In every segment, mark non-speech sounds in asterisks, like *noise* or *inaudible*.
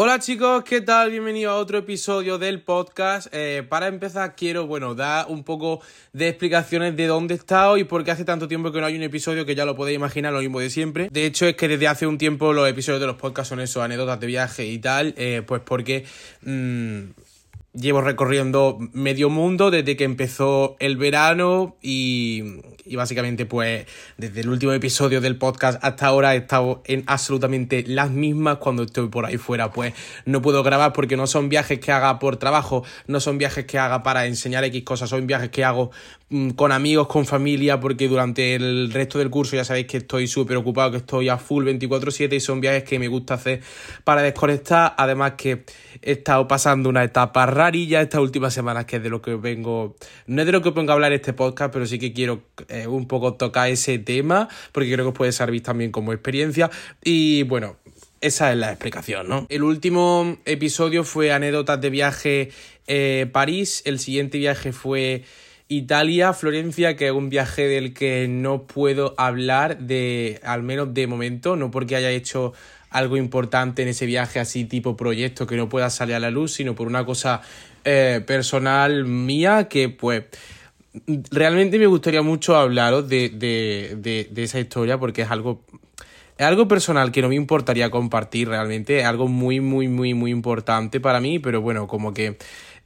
Hola chicos, ¿qué tal? Bienvenido a otro episodio del podcast. Eh, para empezar quiero, bueno, dar un poco de explicaciones de dónde he estado y por qué hace tanto tiempo que no hay un episodio que ya lo podéis imaginar, lo mismo de siempre. De hecho es que desde hace un tiempo los episodios de los podcasts son eso, anécdotas de viaje y tal, eh, pues porque... Mmm, llevo recorriendo medio mundo desde que empezó el verano y, y, básicamente pues desde el último episodio del podcast hasta ahora he estado en absolutamente las mismas cuando estoy por ahí fuera. Pues no puedo grabar porque no son viajes que haga por trabajo no son viajes que haga para enseñar X cosas son viajes que hago con amigos con familia porque durante el resto del curso ya sabéis que estoy súper ocupado que estoy a full 24/7 y son viajes que me gusta hacer para desconectar además que he estado pasando una etapa rarilla estas últimas semanas, que es de lo que vengo, no es de lo que vengo a hablar este podcast, pero sí que quiero eh, un poco tocar ese tema, porque creo que os puede servir también como experiencia. Y bueno, esa es la explicación, ¿no? El último episodio fue anécdotas de viaje eh, París, el siguiente viaje fue... Italia, Florencia, que es un viaje del que no puedo hablar de, al menos de momento, no porque haya hecho algo importante en ese viaje así tipo proyecto que no pueda salir a la luz, sino por una cosa eh, personal mía que pues realmente me gustaría mucho hablaros de, de, de, esa historia porque es algo es algo personal que no me importaría compartir realmente, es algo muy, muy, muy, muy importante para mí, pero bueno, como que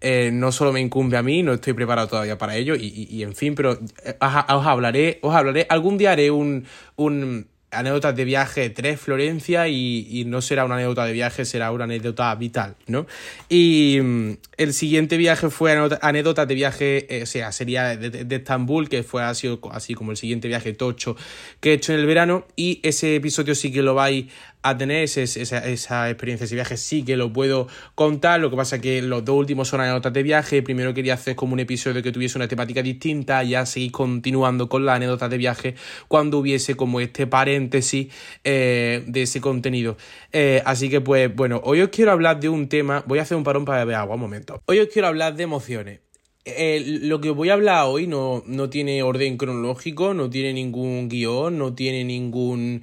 eh, no solo me incumbe a mí, no estoy preparado todavía para ello y, y, y en fin, pero eh, os, hablaré, os hablaré, algún día haré un, un anécdotas de viaje 3 Florencia y, y, no será una anécdota de viaje, será una anécdota vital, ¿no? Y mm, el siguiente viaje fue anécdotas de viaje, eh, o sea, sería de, de, Estambul, que fue así, así como el siguiente viaje tocho que he hecho en el verano y ese episodio sí que lo vais a tener ese, esa, esa, experiencia, ese viaje, sí que lo puedo contar. Lo que pasa es que los dos últimos son anécdotas de viaje. Primero quería hacer como un episodio que tuviese una temática distinta, ya seguir continuando con las anécdotas de viaje cuando hubiese como este paréntesis eh, de ese contenido. Eh, así que, pues, bueno, hoy os quiero hablar de un tema. Voy a hacer un parón para beber agua, un momento. Hoy os quiero hablar de emociones. Eh, lo que voy a hablar hoy no, no tiene orden cronológico, no tiene ningún guion, no tiene ningún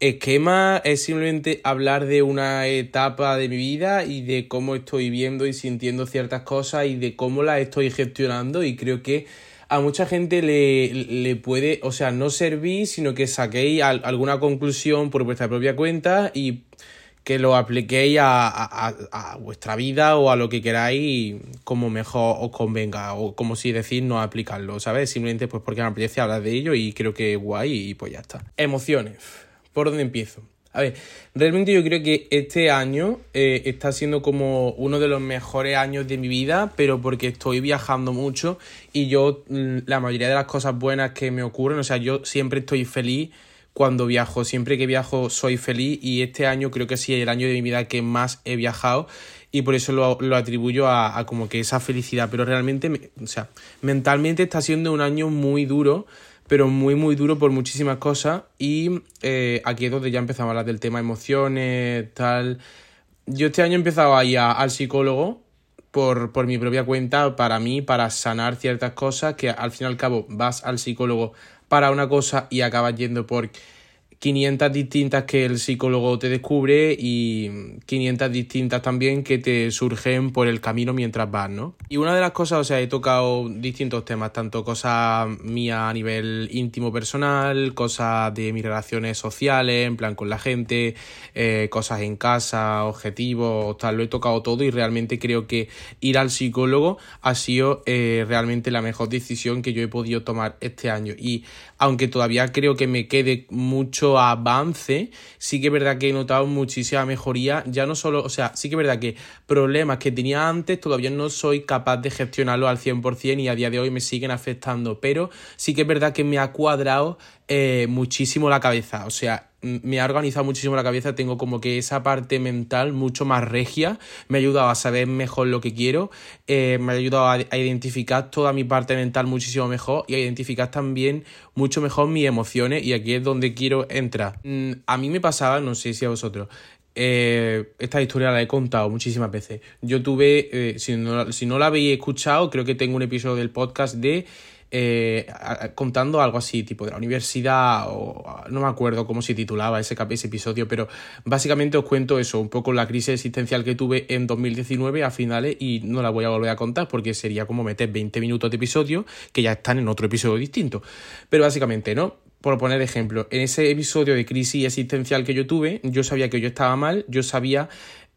esquema es simplemente hablar de una etapa de mi vida y de cómo estoy viendo y sintiendo ciertas cosas y de cómo las estoy gestionando y creo que a mucha gente le, le puede, o sea, no servir, sino que saquéis alguna conclusión por vuestra propia cuenta y que lo apliquéis a, a, a, vuestra vida o a lo que queráis como mejor os convenga o como si decir no aplicarlo, ¿sabes? Simplemente pues porque me apetece hablar de ello y creo que es guay y pues ya está. Emociones. ¿Por dónde empiezo? A ver, realmente yo creo que este año eh, está siendo como uno de los mejores años de mi vida, pero porque estoy viajando mucho y yo mm, la mayoría de las cosas buenas que me ocurren, o sea, yo siempre estoy feliz cuando viajo, siempre que viajo soy feliz y este año creo que sí es el año de mi vida que más he viajado y por eso lo, lo atribuyo a, a, como que esa felicidad, pero realmente, o sea, mentalmente está siendo un año muy duro pero muy, muy duro por muchísimas cosas. Y eh, aquí es donde ya empezamos a hablar del tema emociones, tal. Yo este año he empezado a ir al psicólogo por, por mi propia cuenta, para mí, para sanar ciertas cosas, que al fin y al cabo vas al psicólogo para una cosa y acabas yendo por 500 distintas que el psicólogo te descubre y 500 distintas también que te surgen por el camino mientras vas, ¿no? Y una de las cosas, o sea, he tocado distintos temas, tanto cosas mías a nivel íntimo personal, cosas de mis relaciones sociales, en plan con la gente, eh, cosas en casa, objetivos, tal, lo he tocado todo y realmente creo que ir al psicólogo ha sido eh, realmente la mejor decisión que yo he podido tomar este año. Y aunque todavía creo que me quede mucho avance, sí que es verdad que he notado muchísima mejoría, ya no solo, o sea, sí que es verdad que problemas que tenía antes todavía no soy capaz de gestionarlos al 100% y a día de hoy me siguen afectando, pero sí que es verdad que me ha cuadrado eh, muchísimo la cabeza, o sea, me ha organizado muchísimo la cabeza, tengo como que esa parte mental mucho más regia, me ha ayudado a saber mejor lo que quiero, eh, me ha ayudado a, identificar toda mi parte mental muchísimo mejor y a identificar también mucho mejor mis emociones y aquí es donde quiero entrar. Mm, a mí me pasaba, no sé si a vosotros, eh, esta historia la he contado muchísimas veces. Yo tuve, eh, si, no, si no la habéis escuchado, creo que tengo un episodio del podcast de eh, contando algo así, tipo de la universidad, o no me acuerdo cómo se titulaba ese, ese episodio, pero básicamente os cuento eso, un poco la crisis existencial que tuve en 2019 a finales y no la voy a volver a contar porque sería como meter 20 minutos de episodio que ya están en otro episodio distinto. Pero básicamente, ¿no? Por poner ejemplo, en ese episodio de crisis existencial que yo tuve, yo sabía que yo estaba mal, yo sabía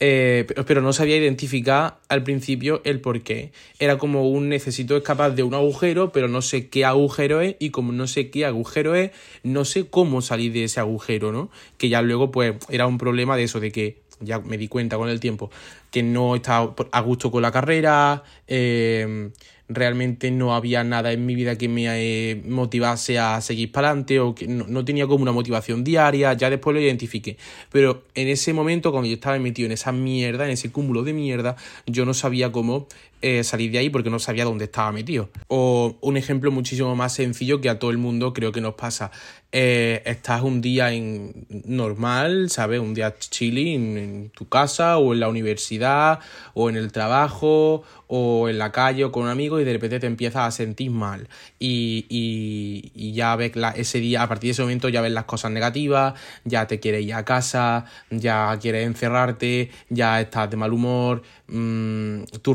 eh, pero no sabía identificar al principio el por qué. Era como un necesito escapar de un agujero, pero no sé qué agujero es, y como no sé qué agujero es, no sé cómo salir de ese agujero, ¿no? Que ya luego, pues, era un problema de eso, de que ya me di cuenta con el tiempo, que no estaba a gusto con la carrera, eh, realmente no había nada en mi vida que me eh, motivase a seguir para adelante o que no, tenía como una motivación diaria, ya después lo identifiqué. Pero en ese momento, cuando yo estaba metido en esa mierda, en ese cúmulo de mierda, yo no sabía cómo eh, salir de ahí porque no sabía dónde estaba metido. O un ejemplo muchísimo más sencillo que a todo el mundo creo que nos pasa. Eh, estás un día en normal, ¿sabes? Un día chilling en tu casa o en la universidad o en el trabajo o en la calle o con un amigo y de repente te empiezas a sentir mal y, y, ya ves ese día, a partir de ese momento ya ves las cosas negativas, ya te quieres ir a casa, ya quieres encerrarte, ya estás de mal humor, mmm, tú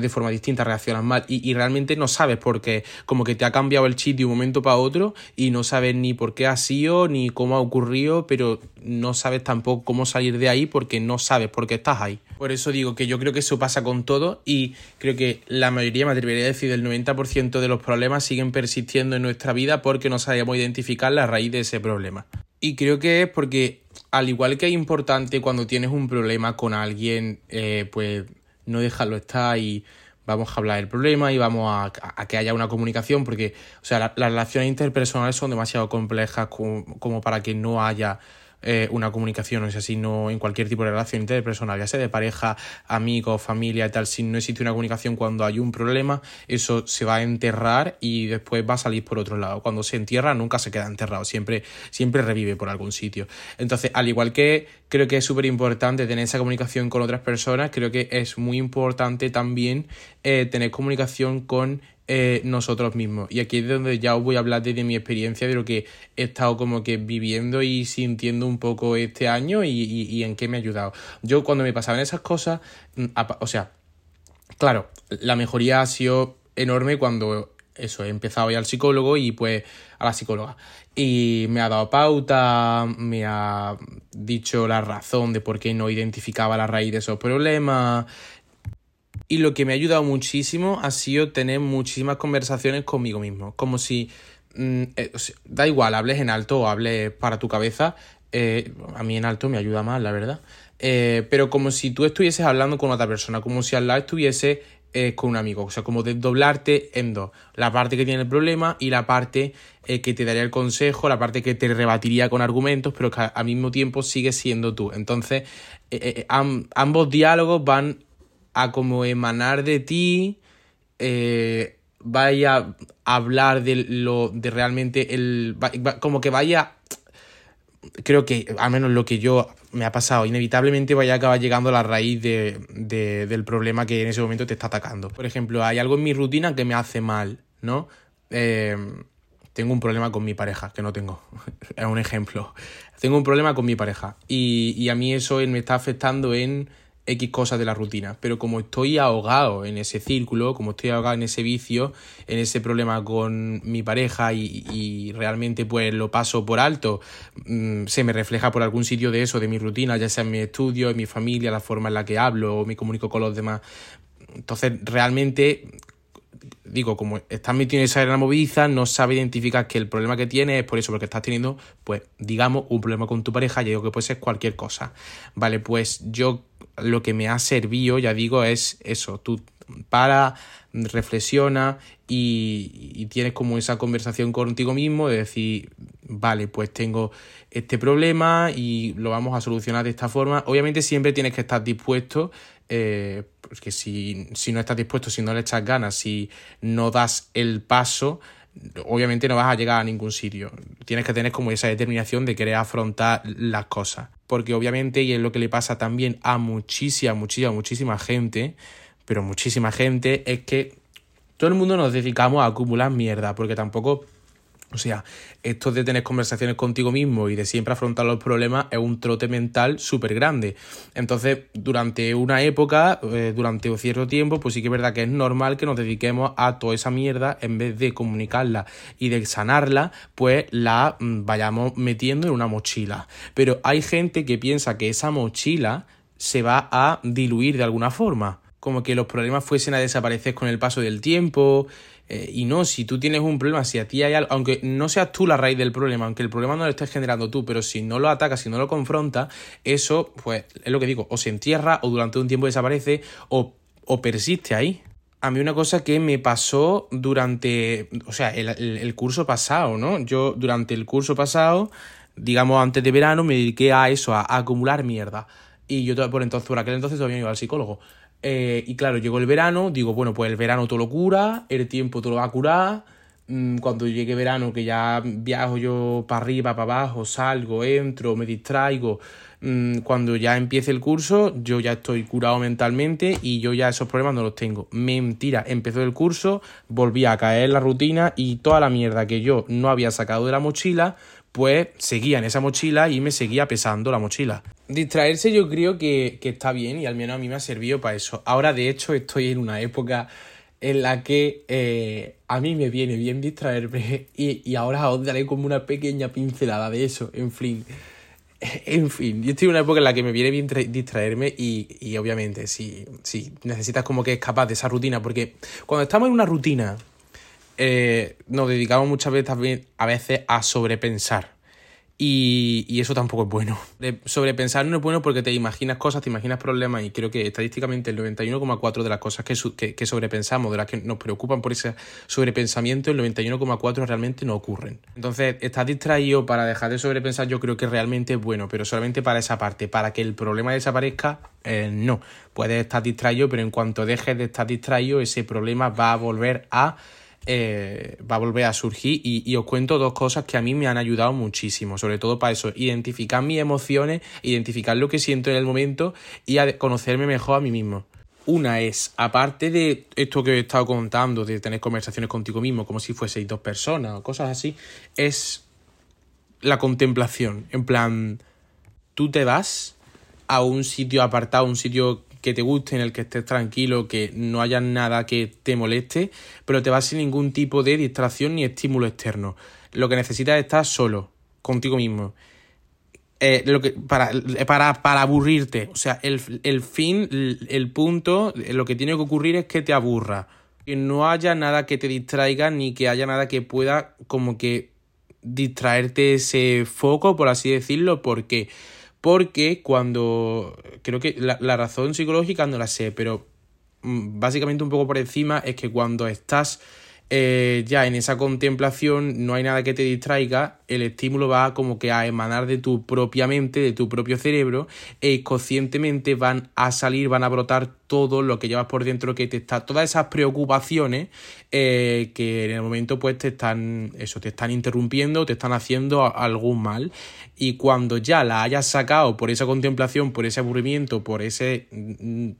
de forma distinta, reaccionas mal y, realmente no sabes por qué, como que te ha cambiado el chip de un momento para otro y no sabes ni por qué ha sido ni cómo ha ocurrido, pero no sabes tampoco cómo salir de ahí porque no sabes por qué estás ahí. Por eso digo que yo creo que eso pasa con todo y creo que la mayoría, me atrevería a decir, el 90% de los problemas siguen persistiendo en nuestra vida porque no sabemos identificar la raíz de ese problema. Y creo que es porque, al igual que es importante cuando tienes un problema con alguien, eh, pues no dejarlo estar y vamos a hablar del problema y vamos a, que haya una comunicación porque, o sea, las relaciones interpersonales son demasiado complejas como para que no haya eh, una comunicación, o sea, si no en cualquier tipo de relación interpersonal, ya sea de pareja, amigos, familia y tal, si no existe una comunicación cuando hay un problema, eso se va a enterrar y después va a salir por otro lado. Cuando se entierra nunca se queda enterrado, siempre, siempre revive por algún sitio. Entonces, al igual que creo que es súper importante tener esa comunicación con otras personas, creo que es muy importante también eh, tener comunicación con eh, nosotros mismos. Y aquí es donde ya os voy a hablar de, mi experiencia, de lo que he estado como que viviendo y sintiendo un poco este año y, en qué me ha ayudado. Yo cuando me pasaban esas cosas, mm, o sea, claro, la mejoría ha sido enorme cuando eso, he empezado ya al psicólogo y pues a la psicóloga. Y me ha dado pauta, me ha dicho la razón de por qué no identificaba la raíz de esos problemas, y lo que me ha ayudado muchísimo ha sido tener muchísimas conversaciones conmigo mismo. Como si, mm, eh, da igual, hables en alto o hables para tu cabeza. Eh, a mí en alto me ayuda más, la verdad. Eh, pero como si tú estuvieses hablando con otra persona, como si al lado estuviese con un amigo. O sea, como desdoblarte en dos. La parte que tiene el problema y la parte que te daría el consejo, la parte que te rebatiría con argumentos, pero que al mismo tiempo sigue siendo tú. Entonces, ambos diálogos van a como emanar de ti, eh, vaya a hablar de lo de realmente el como que vaya creo que al menos lo que yo me ha pasado inevitablemente vaya a acabar llegando a la raíz de, del problema que en ese momento te está atacando por ejemplo hay algo en mi rutina que me hace mal no eh, tengo un problema con mi pareja, que no tengo. *laughs* es un ejemplo. Tengo un problema con mi pareja. Y, y a mí eso me está afectando en X cosas de la rutina, pero como estoy ahogado en ese círculo, como estoy ahogado en ese vicio, en ese problema con mi pareja y, realmente pues lo paso por alto, mm, se me refleja por algún sitio de eso, de mi rutina, ya sea en mi estudio, en mi familia, la forma en la que hablo o me comunico con los demás. Entonces realmente digo, como estás metido en esa movida, no sabe identificar que el problema que tienes es por eso, porque estás teniendo, pues, digamos, un problema con tu pareja, y digo que puede ser cualquier cosa. Vale, pues yo lo que me ha servido, ya digo, es eso, tú para, reflexiona y, y, tienes como esa conversación contigo mismo de decir, vale, pues tengo este problema y lo vamos a solucionar de esta forma. Obviamente siempre tienes que estar dispuesto, eh, porque si, si no estás dispuesto, si no le echas ganas, si no das el paso, obviamente no vas a llegar a ningún sitio. Tienes que tener como esa determinación de querer afrontar las cosas. Porque obviamente, y es lo que le pasa también a muchísima, muchísima, muchísima gente, pero muchísima gente, es que todo el mundo nos dedicamos a acumular mierda, porque tampoco o sea, esto de tener conversaciones contigo mismo y de siempre afrontar los problemas es un trote mental súper grande. Entonces, durante una época, eh, durante un cierto tiempo, pues sí que es verdad que es normal que nos dediquemos a toda esa mierda en vez de comunicarla y de sanarla, pues la mm, vayamos metiendo en una mochila. Pero hay gente que piensa que esa mochila se va a diluir de alguna forma. Como que los problemas fuesen a desaparecer con el paso del tiempo, eh, y no, si tú tienes un problema, si a ti hay algo, aunque no seas tú la raíz del problema, aunque el problema no lo estés generando tú, pero si no lo atacas, si no lo confrontas, eso, pues es lo que digo, o se entierra o durante un tiempo desaparece o, o persiste ahí. A mí una cosa que me pasó durante, o sea, el, curso pasado, ¿no? Yo durante el curso pasado, digamos antes de verano, me dediqué a eso, a, acumular mierda. Y yo por entonces, por aquel entonces todavía no iba al psicólogo. Eh, y claro, llegó el verano, digo, bueno, pues el verano todo lo cura, el tiempo todo lo va a curar. Mm, cuando llegue verano, que ya viajo yo para arriba, para abajo, salgo, entro, me distraigo. Mm, cuando ya empiece el curso, yo ya estoy curado mentalmente y yo ya esos problemas no los tengo. Mentira, empezó el curso, volví a caer en la rutina y toda la mierda que yo no había sacado de la mochila, pues seguía en esa mochila y me seguía pesando la mochila. Distraerse yo creo que, está bien y al menos a mí me ha servido para eso. Ahora de hecho estoy en una época en la que eh, a mí me viene bien distraerme *laughs* y, y ahora os daré como una pequeña pincelada de eso, en fin. *laughs* En fin, yo estoy en una época en la que me viene bien distraerme y, y obviamente si, si necesitas como que escapar de esa rutina, porque cuando estamos en una rutina eh, nos dedicamos muchas veces a veces a sobrepensar. Y, eso tampoco es bueno. sobrepensar no es bueno porque te imaginas cosas, te imaginas problemas y creo que estadísticamente el 91,4 de las cosas que, sobrepensamos, de las que nos preocupan por ese sobrepensamiento, el 91,4 realmente no ocurren. Entonces, estás distraído para dejar de sobrepensar, yo creo que realmente es bueno, pero solamente para esa parte. Para que el problema desaparezca, eh, no. Puedes estar distraído, pero en cuanto dejes de estar distraído, ese problema va a volver a eh, va a volver a surgir y, os cuento dos cosas que a mí me han ayudado muchísimo, sobre todo para eso, identificar mis emociones, identificar lo que siento en el momento y conocerme mejor a mí mismo. Una es, aparte de esto que he estado contando, de tener conversaciones contigo mismo como si fueseis dos personas o cosas así, es la contemplación. En plan, tú te vas a un sitio apartado, un sitio que te guste, en el que estés tranquilo, que no haya nada que te moleste, pero te vas sin ningún tipo de distracción ni estímulo externo. Lo que necesitas es estar solo, contigo mismo. Eh, lo que, para, para, para, aburrirte. O sea, el, fin, el, punto, lo que tiene que ocurrir es que te aburra. Que no haya nada que te distraiga ni que haya nada que pueda como que distraerte ese foco, por así decirlo, porque porque cuando. Creo que la, la razón psicológica no la sé, pero mm, básicamente un poco por encima es que cuando estás eh, ya en esa contemplación no hay nada que te distraiga, el estímulo va como que a emanar de tu propia mente, de tu propio cerebro, e conscientemente van a salir, van a brotar todo lo que llevas por dentro, que te está, todas esas preocupaciones eh, que en el momento pues te están, eso, te están interrumpiendo, te están haciendo algún mal. Y cuando ya la hayas sacado por esa contemplación, por ese aburrimiento, por ese mm,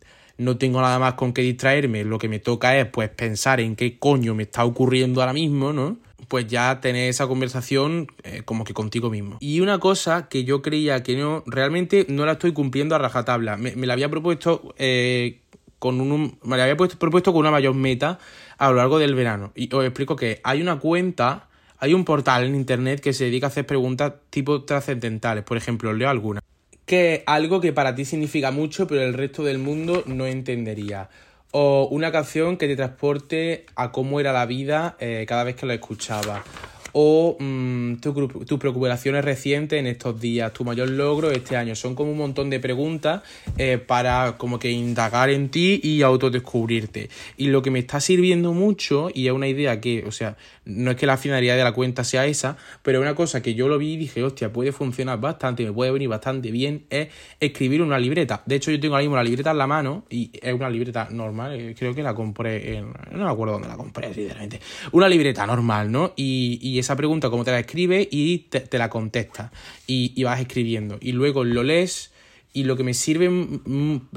no tengo nada más con qué distraerme, lo que me toca es pues pensar en qué coño me está ocurriendo ahora mismo, ¿no? Pues ya tener esa conversación eh, como que contigo mismo. Y una cosa que yo creía que no, realmente no la estoy cumpliendo a rajatabla. Me, me la había propuesto eh, con un, me la había propuesto con una mayor meta a lo largo del verano. Y os explico que hay una cuenta, hay un portal en internet que se dedica a hacer preguntas tipo trascendentales. Por ejemplo, leo alguna que algo que para ti significa mucho, pero el resto del mundo no entendería. O una canción que te transporte a cómo era la vida eh, cada vez que la escuchaba o mm, tus preocupaciones recientes en estos días, tu mayor logro este año. Son como un montón de preguntas eh, para como que indagar en ti y autodescubrirte. Y lo que me está sirviendo mucho, y es una idea que, o sea, no es que la finalidad de la cuenta sea esa, pero una cosa que yo lo vi y dije, hostia, puede funcionar bastante, me puede venir bastante bien, es escribir una libreta. De hecho, yo tengo ahora mismo la libreta en la mano y es una libreta normal, eh, creo que la compré en... no me acuerdo dónde la compré, sinceramente. Una libreta normal, ¿no? Y, y esa pregunta, como te la escribe y te, la contesta. Y, vas escribiendo. Y luego lo lees. Y lo que me sirve,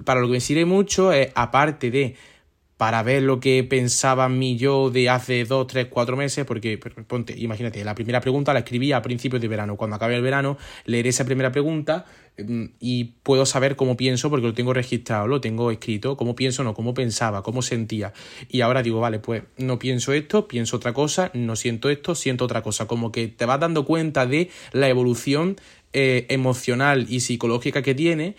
para lo que me sirve mucho es, aparte de para ver lo que pensaba mi yo de hace dos, tres, cuatro meses, porque ponte, imagínate, la primera pregunta la escribí a principios de verano. Cuando acabe el verano, leeré esa primera pregunta mm, y puedo saber cómo pienso, porque lo tengo registrado, lo tengo escrito, cómo pienso, no, cómo pensaba, cómo sentía. Y ahora digo, vale, pues no pienso esto, pienso otra cosa, no siento esto, siento otra cosa. Como que te vas dando cuenta de la evolución eh, emocional y psicológica que tiene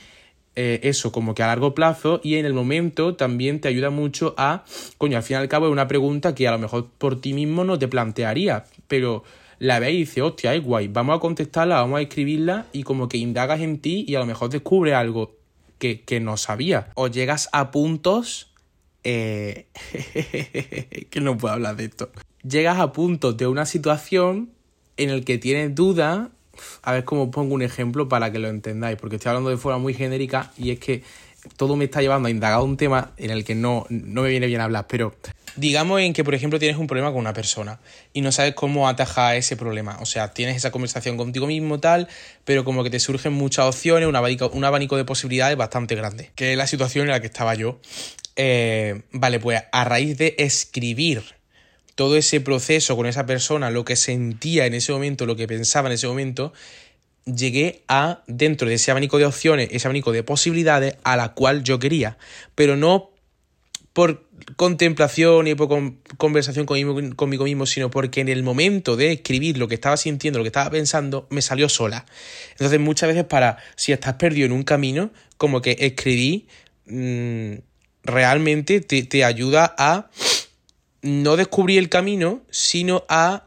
eh, eso como que a largo plazo y en el momento también te ayuda mucho a, coño, al fin y al cabo es una pregunta que a lo mejor por ti mismo no te plantearía, pero la ves y dices, hostia, es guay, vamos a contestarla, vamos a escribirla y como que indagas en ti y a lo mejor descubre algo que, no sabía. O llegas a puntos... Eh... *laughs* que no puedo hablar de esto. Llegas a puntos de una situación en el que tienes dudas a ver cómo pongo un ejemplo para que lo entendáis, porque estoy hablando de forma muy genérica y es que todo me está llevando a indagar un tema en el que no, no me viene bien hablar, pero digamos en que, por ejemplo, tienes un problema con una persona y no sabes cómo atajar ese problema. O sea, tienes esa conversación contigo mismo, tal, pero como que te surgen muchas opciones, un abanico, un abanico de posibilidades bastante grande, que es la situación en la que estaba yo. Eh, vale, pues a raíz de escribir todo ese proceso con esa persona, lo que sentía en ese momento, lo que pensaba en ese momento, llegué a, dentro de ese abanico de opciones, ese abanico de posibilidades a la cual yo quería, pero no por contemplación y por conversación conmigo, mismo, sino porque en el momento de escribir lo que estaba sintiendo, lo que estaba pensando, me salió sola. Entonces muchas veces para, si estás perdido en un camino, como que escribí mm, realmente te, te ayuda a no descubrir el camino, sino a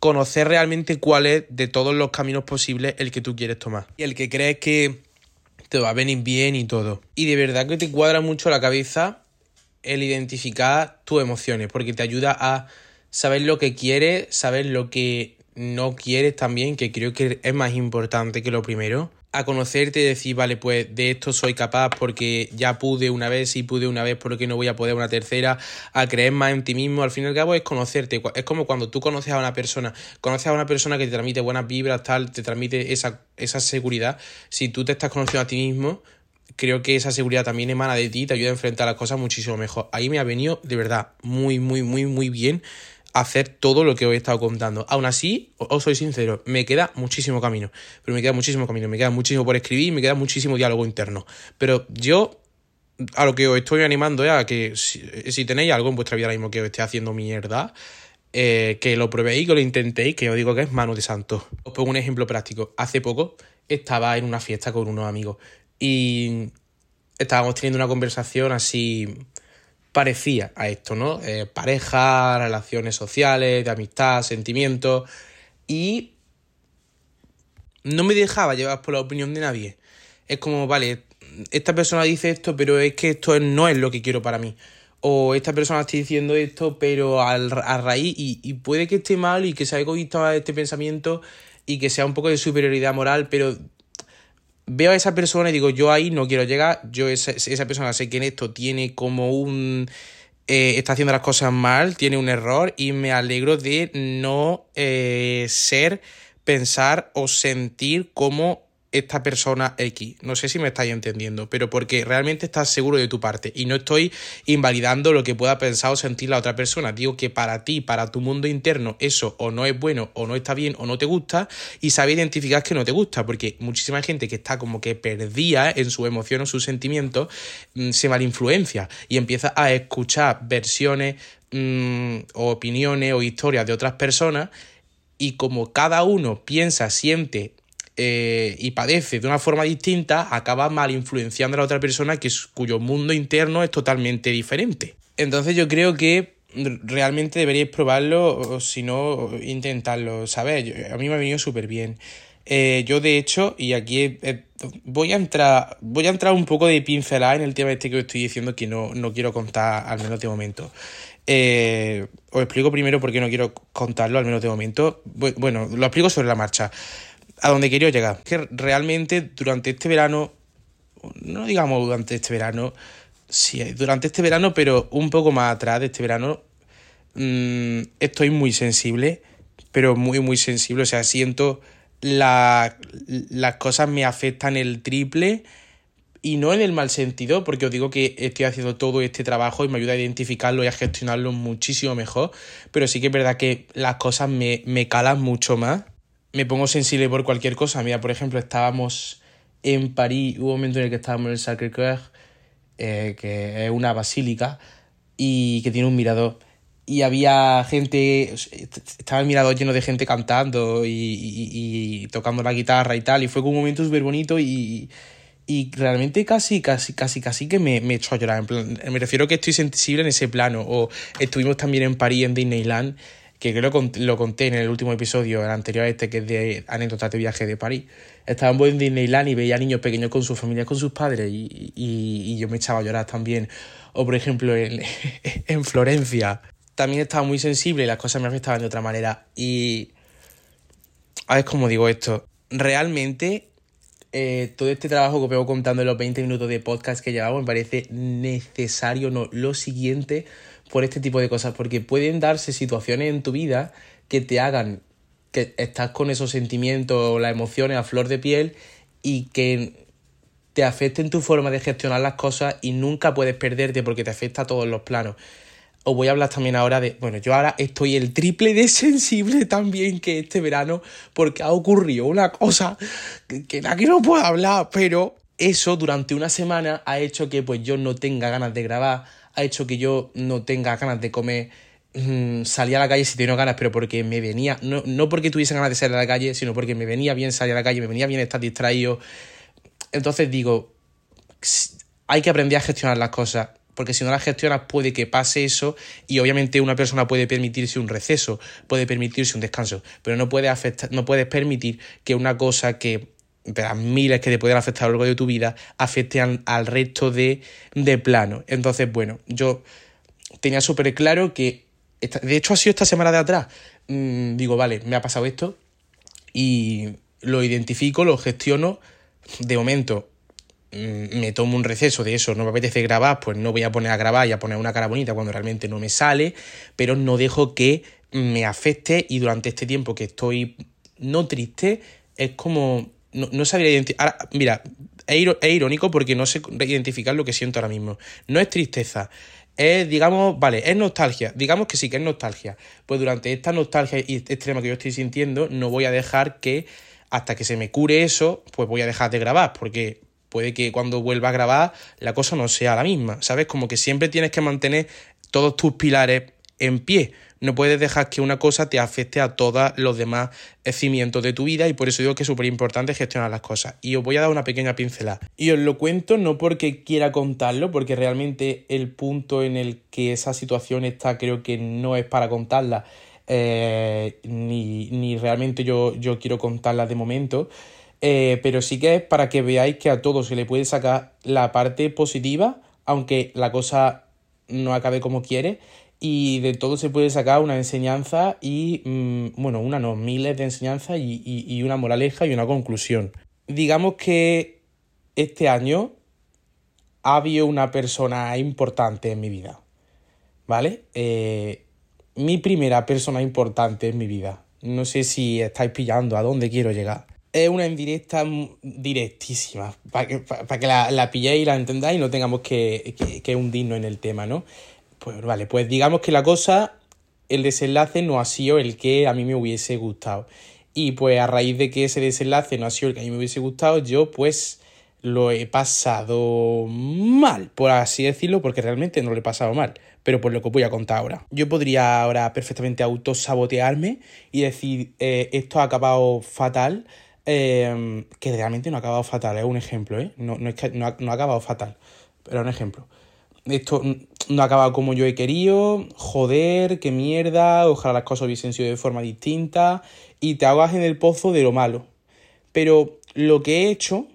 conocer realmente cuál es de todos los caminos posibles el que tú quieres tomar. Y el que crees que te va a venir bien y todo. Y de verdad que te cuadra mucho la cabeza el identificar tus emociones, porque te ayuda a saber lo que quieres, saber lo que no quieres también, que creo que es más importante que lo primero a conocerte y decir, vale, pues de esto soy capaz porque ya pude una vez y pude una vez porque no voy a poder una tercera, a creer más en ti mismo, al fin y al cabo es conocerte, es como cuando tú conoces a una persona, conoces a una persona que te transmite buenas vibras, tal, te transmite esa, esa seguridad, si tú te estás conociendo a ti mismo, creo que esa seguridad también emana de ti, te ayuda a enfrentar las cosas muchísimo mejor. Ahí me ha venido de verdad muy, muy, muy, muy bien hacer todo lo que os he estado contando. Aún así, os soy sincero, me queda muchísimo camino. Pero me queda muchísimo camino, me queda muchísimo por escribir, me queda muchísimo diálogo interno. Pero yo a lo que os estoy animando es a que si, tenéis algo en vuestra vida ahora mismo que os esté haciendo mierda, eh, que lo probéis, que lo intentéis, que os digo que es mano de santo. Os pongo un ejemplo práctico. Hace poco estaba en una fiesta con unos amigos y estábamos teniendo una conversación así parecía a esto, ¿no? Eh, pareja, relaciones sociales, de amistad, sentimientos. Y no me dejaba llevar por la opinión de nadie. Es como, vale, esta persona dice esto, pero es que esto no es lo que quiero para mí. O esta persona está diciendo esto, pero al, a raíz, y, y, puede que esté mal y que sea egoísta este pensamiento y que sea un poco de superioridad moral, pero veo a esa persona y digo, yo ahí no quiero llegar, yo esa, esa persona sé que en esto tiene como un... Eh, está haciendo las cosas mal, tiene un error y me alegro de no eh, ser, pensar o sentir como esta persona X. No sé si me estáis entendiendo, pero porque realmente estás seguro de tu parte y no estoy invalidando lo que pueda pensar o sentir la otra persona. Digo que para ti, para tu mundo interno, eso o no es bueno, o no está bien, o no te gusta, y sabe identificar que no te gusta, porque muchísima gente que está como que perdida en su emoción o sus sentimientos mm, se malinfluencia y empieza a escuchar versiones mm, o opiniones o historias de otras personas y como cada uno piensa, siente eh, y padece de una forma distinta, acaba mal influenciando a la otra persona que cuyo mundo interno es totalmente diferente. Entonces yo creo que realmente deberíais probarlo, o si no, intentarlo. A mí me ha venido súper bien. Eh, yo de hecho, y aquí voy a entrar. Voy a entrar un poco de pincelada en el tema este que os estoy diciendo que no, no quiero contar al menos de momento. Eh, os explico primero por qué no quiero contarlo al menos de momento. Bueno, lo explico sobre la marcha a donde quería llegar. Que realmente durante este verano, no digamos durante este verano, sí, durante este verano, pero un poco más atrás de este verano, mmm, estoy muy sensible, pero muy, muy sensible. O sea, siento la, las cosas me afectan el triple Y no en el mal sentido, porque os digo que estoy haciendo todo este trabajo y me ayuda a identificarlo y a gestionarlo muchísimo mejor, pero sí que es verdad que las cosas me, me calan mucho más. Me pongo sensible por cualquier cosa. Mira, por ejemplo, estábamos en París, hubo un momento en el que estábamos en el Sacré-Cœur, eh, que es una basílica, y que tiene un mirador y había gente, estaba el mirador lleno de gente cantando y, tocando la guitarra y tal, y fue un momento súper bonito y, y realmente casi, casi, casi, casi que me, me echó a llorar. me refiero que estoy sensible en ese plano. O estuvimos también en París, en Disneyland, que creo que lo conté en el último episodio, el anterior a este, que es de anécdotas de viaje de París. Estábamos en Disneyland y veía niños pequeños con sus familias, con sus padres, y, y, yo me echaba a llorar también. O por ejemplo en, *laughs* en Florencia también estaba muy sensible y las cosas me afectaban de otra manera. Y. A ver cómo digo esto. Realmente, eh, todo este trabajo que vengo contando en los 20 minutos de podcast que llevamos me parece necesario, no, lo siguiente por este tipo de cosas, porque pueden darse situaciones en tu vida que te hagan que estás con esos sentimientos o las emociones a flor de piel y que te afecten tu forma de gestionar las cosas y nunca puedes perderte porque te afecta a todos los planos. Os voy a hablar también ahora de, bueno, yo ahora estoy el triple de *laughs* sensible también que este verano porque ha ocurrido una cosa que, aquí no puedo hablar, pero eso durante una semana ha hecho que pues yo no tenga ganas de grabar, ha hecho que yo no tenga ganas de comer, mm, salí a la calle si tenía ganas, pero porque me venía, no, no porque tuviese ganas de salir a la calle, sino porque me venía bien salir a la calle, me venía bien estar distraído. Entonces digo, hay que aprender a gestionar las cosas porque si no las gestionas puede que pase eso y obviamente una persona puede permitirse un receso, puede permitirse un descanso, pero no puedes, afectar, no puedes permitir que una cosa que las miles que te pueden afectar a lo largo de tu vida afecten al, resto de, de planos. Entonces, bueno, yo tenía súper claro que, de hecho ha sido esta semana de atrás, mm, digo, vale, me ha pasado esto y lo identifico, lo gestiono, de momento Mm, me tomo un receso de eso, no me apetece grabar, pues no voy a poner a grabar y a poner una cara bonita cuando realmente no me sale, pero no dejo que me afecte y durante este tiempo que estoy no triste, es como no, no sabría identificar. Mira, es, irónico porque no sé identificar lo que siento ahora mismo. No es tristeza, es, digamos, vale, es nostalgia. Digamos que sí que es nostalgia. Pues durante esta nostalgia extrema que yo estoy sintiendo, no voy a dejar que, hasta que se me cure eso, pues voy a dejar de grabar, porque puede que cuando vuelva a grabar la cosa no sea la misma, ¿sabes? Como que siempre tienes que mantener todos tus pilares en pie. No puedes dejar que una cosa te afecte a todos los demás cimientos de tu vida y por eso digo que es súper importante gestionar las cosas. Y os voy a dar una pequeña pincelada. Y os lo cuento no porque quiera contarlo, porque realmente el punto en el que esa situación está creo que no es para contarla, eh, ni, ni, realmente yo, yo quiero contarla de momento. Eh, pero sí que es para que veáis que a todo se le puede sacar la parte positiva, aunque la cosa no acabe como quiere, y de todo se puede sacar una enseñanza y, mm, bueno, una no, miles de enseñanzas y, y, una moraleja y una conclusión. Digamos que este año ha habido una persona importante en mi vida, ¿vale? Eh, mi primera persona importante en mi vida. No sé si estáis pillando a dónde quiero llegar es una indirecta directísima, para que, que la, la, pilléis y la entendáis y no tengamos que, que, hundirnos en el tema, ¿no? Pues vale, pues digamos que la cosa, el desenlace no ha sido el que a mí me hubiese gustado. Y pues a raíz de que ese desenlace no ha sido el que a mí me hubiese gustado, yo pues lo he pasado mal, por así decirlo, porque realmente no lo he pasado mal, pero por lo que voy a contar ahora. Yo podría ahora perfectamente autosabotearme y decir, eh, esto ha acabado fatal, Em, que realmente no ha acabado fatal, es un ejemplo, ¿eh? No, es que no ha, acabado fatal, pero un ejemplo. Esto no ha acabado como yo he querido, joder, qué mierda, ojalá las cosas hubiesen sido de forma distinta, y te hagas en el pozo de lo malo. Pero lo que he hecho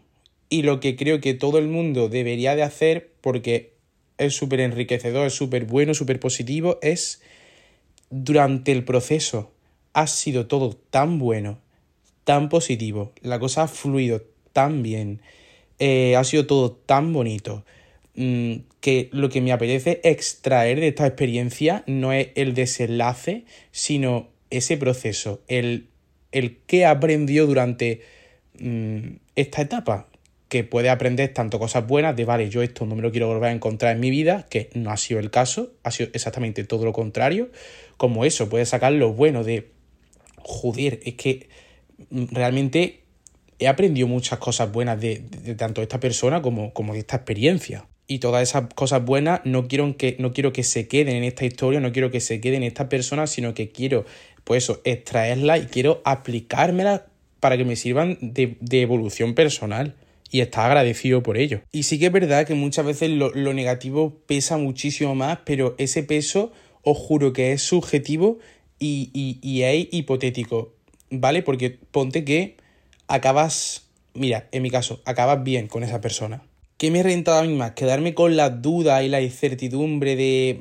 y lo que creo que todo el mundo debería de hacer, porque es súper enriquecedor, es súper bueno, súper positivo, es durante el proceso ha sido todo tan bueno tan positivo, la cosa ha fluido tan bien, eh, ha sido todo tan bonito, mm, que lo que me apetece extraer de esta experiencia no es el desenlace, sino ese proceso, el, el que aprendió durante mm, esta etapa, que puede aprender tanto cosas buenas de, vale, yo esto no me lo quiero volver a encontrar en mi vida, que no ha sido el caso, ha sido exactamente todo lo contrario, como eso, puede sacar lo bueno de, joder, es que realmente he aprendido muchas cosas buenas de, tanto de esta persona como, como de esta experiencia. Y todas esas cosas buenas no quiero, que, no quiero que se queden en esta historia, no quiero que se queden en esta persona, sino que quiero, pues eso, extraerlas y quiero aplicármelas para que me sirvan de, de evolución personal y está agradecido por ello. Y sí que es verdad que muchas veces lo, negativo pesa muchísimo más, pero ese peso os juro que es subjetivo y, y, es hipotético, ¿vale? Porque ponte que acabas, mira, en mi caso, acabas bien con esa persona. ¿Qué me mí más? Quedarme con la duda y la incertidumbre de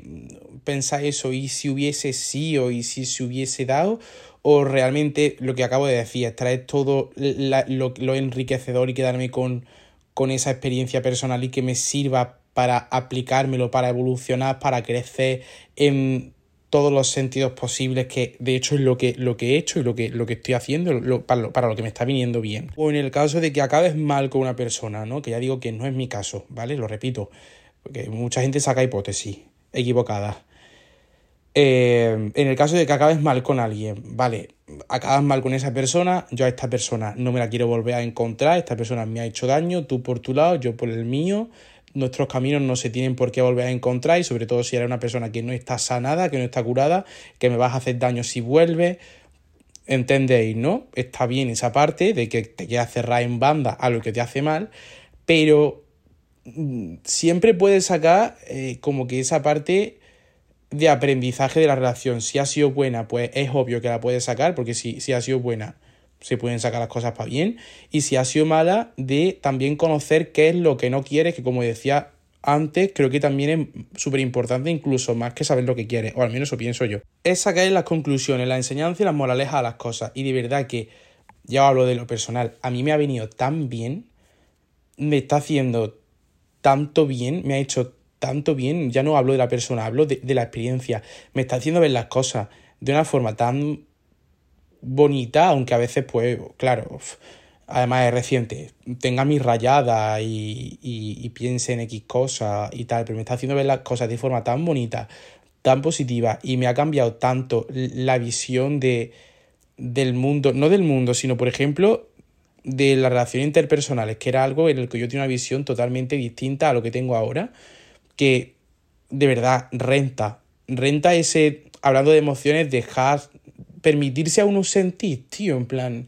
pensar eso y si hubiese sido y si se hubiese dado o realmente lo que acabo de decir, extraer todo lo, enriquecedor y quedarme con, con esa experiencia personal y que me sirva para aplicármelo, para evolucionar, para crecer en todos los sentidos posibles, que de hecho es lo que, lo que he hecho y lo que, lo que estoy haciendo para, lo, para, lo, que me está viniendo bien. O en el caso de que acabes mal con una persona, ¿no? Que ya digo que no es mi caso, ¿vale? Lo repito, porque mucha gente saca hipótesis equivocadas. Eh, en el caso de que acabes mal con alguien, vale, acabas mal con esa persona, yo a esta persona no me la quiero volver a encontrar, esta persona me ha hecho daño, tú por tu lado, yo por el mío, nuestros caminos no se tienen por qué volver a encontrar y sobre todo si eres una persona que no está sanada, que no está curada, que me vas a hacer daño si vuelves. ¿Entendéis, no? Está bien esa parte de que te quieras cerrar en banda a lo que te hace mal, pero mm, siempre puedes sacar eh, como que esa parte de aprendizaje de la relación. Si ha sido buena, pues es obvio que la puedes sacar, porque si, si ha sido buena, se pueden sacar las cosas para bien. Y si ha sido mala, de también conocer qué es lo que no quieres, que como decía antes, creo que también es súper importante, incluso más que saber lo que quieres, o al menos eso pienso yo. Es sacar las conclusiones, la enseñanza y las moralejas a las cosas. Y de verdad que, ya hablo de lo personal, a mí me ha venido tan bien, me está haciendo tanto bien, me ha hecho tanto bien, ya no hablo de la persona, hablo de, la experiencia, me está haciendo ver las cosas de una forma tan bonita, aunque a veces, pues, claro, además es reciente, tenga mis rayadas y, y, piense en X cosas y tal, pero me está haciendo ver las cosas de forma tan bonita, tan positiva y me ha cambiado tanto la visión de, del mundo, no del mundo, sino, por ejemplo, de las relaciones interpersonales, que era algo en el que yo tenía una visión totalmente distinta a lo que tengo ahora que de verdad renta. Renta ese, hablando de emociones, dejar, permitirse a uno sentir, tío, en plan,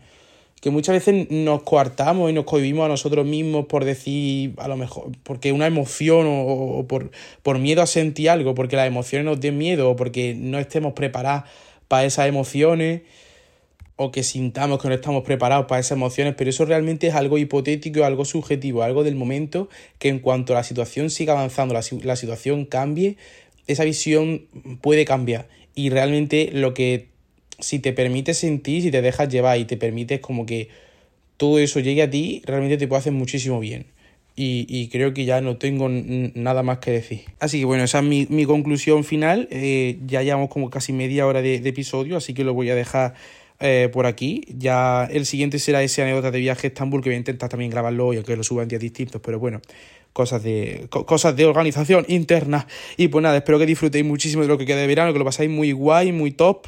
que muchas veces nos coartamos y nos cohibimos a nosotros mismos por decir, a lo mejor, porque una emoción o, por, por miedo a sentir algo, porque las emociones nos den miedo o porque no estemos preparados para esas emociones o que sintamos que no estamos preparados para esas emociones, pero eso realmente es algo hipotético, algo subjetivo, algo del momento que en cuanto la situación siga avanzando, la, la situación cambie, esa visión puede cambiar. Y realmente lo que, si te permites sentir, si te dejas llevar y te permites como que todo eso llegue a ti, realmente te puede hacer muchísimo bien. Y, creo que ya no tengo nada más que decir. Así que bueno, esa es mi, conclusión final. Eh, ya llevamos como casi media hora de, de episodio, así que lo voy a dejar eh, por aquí. Ya el siguiente será ese anécdota de viaje a Estambul, que voy a intentar también grabarlo hoy, aunque lo suba en días distintos, pero bueno, cosas de, cosas de organización *laughs* interna. Y pues nada, espero que disfrutéis muchísimo de lo que queda de verano, que lo pasáis muy guay, muy top.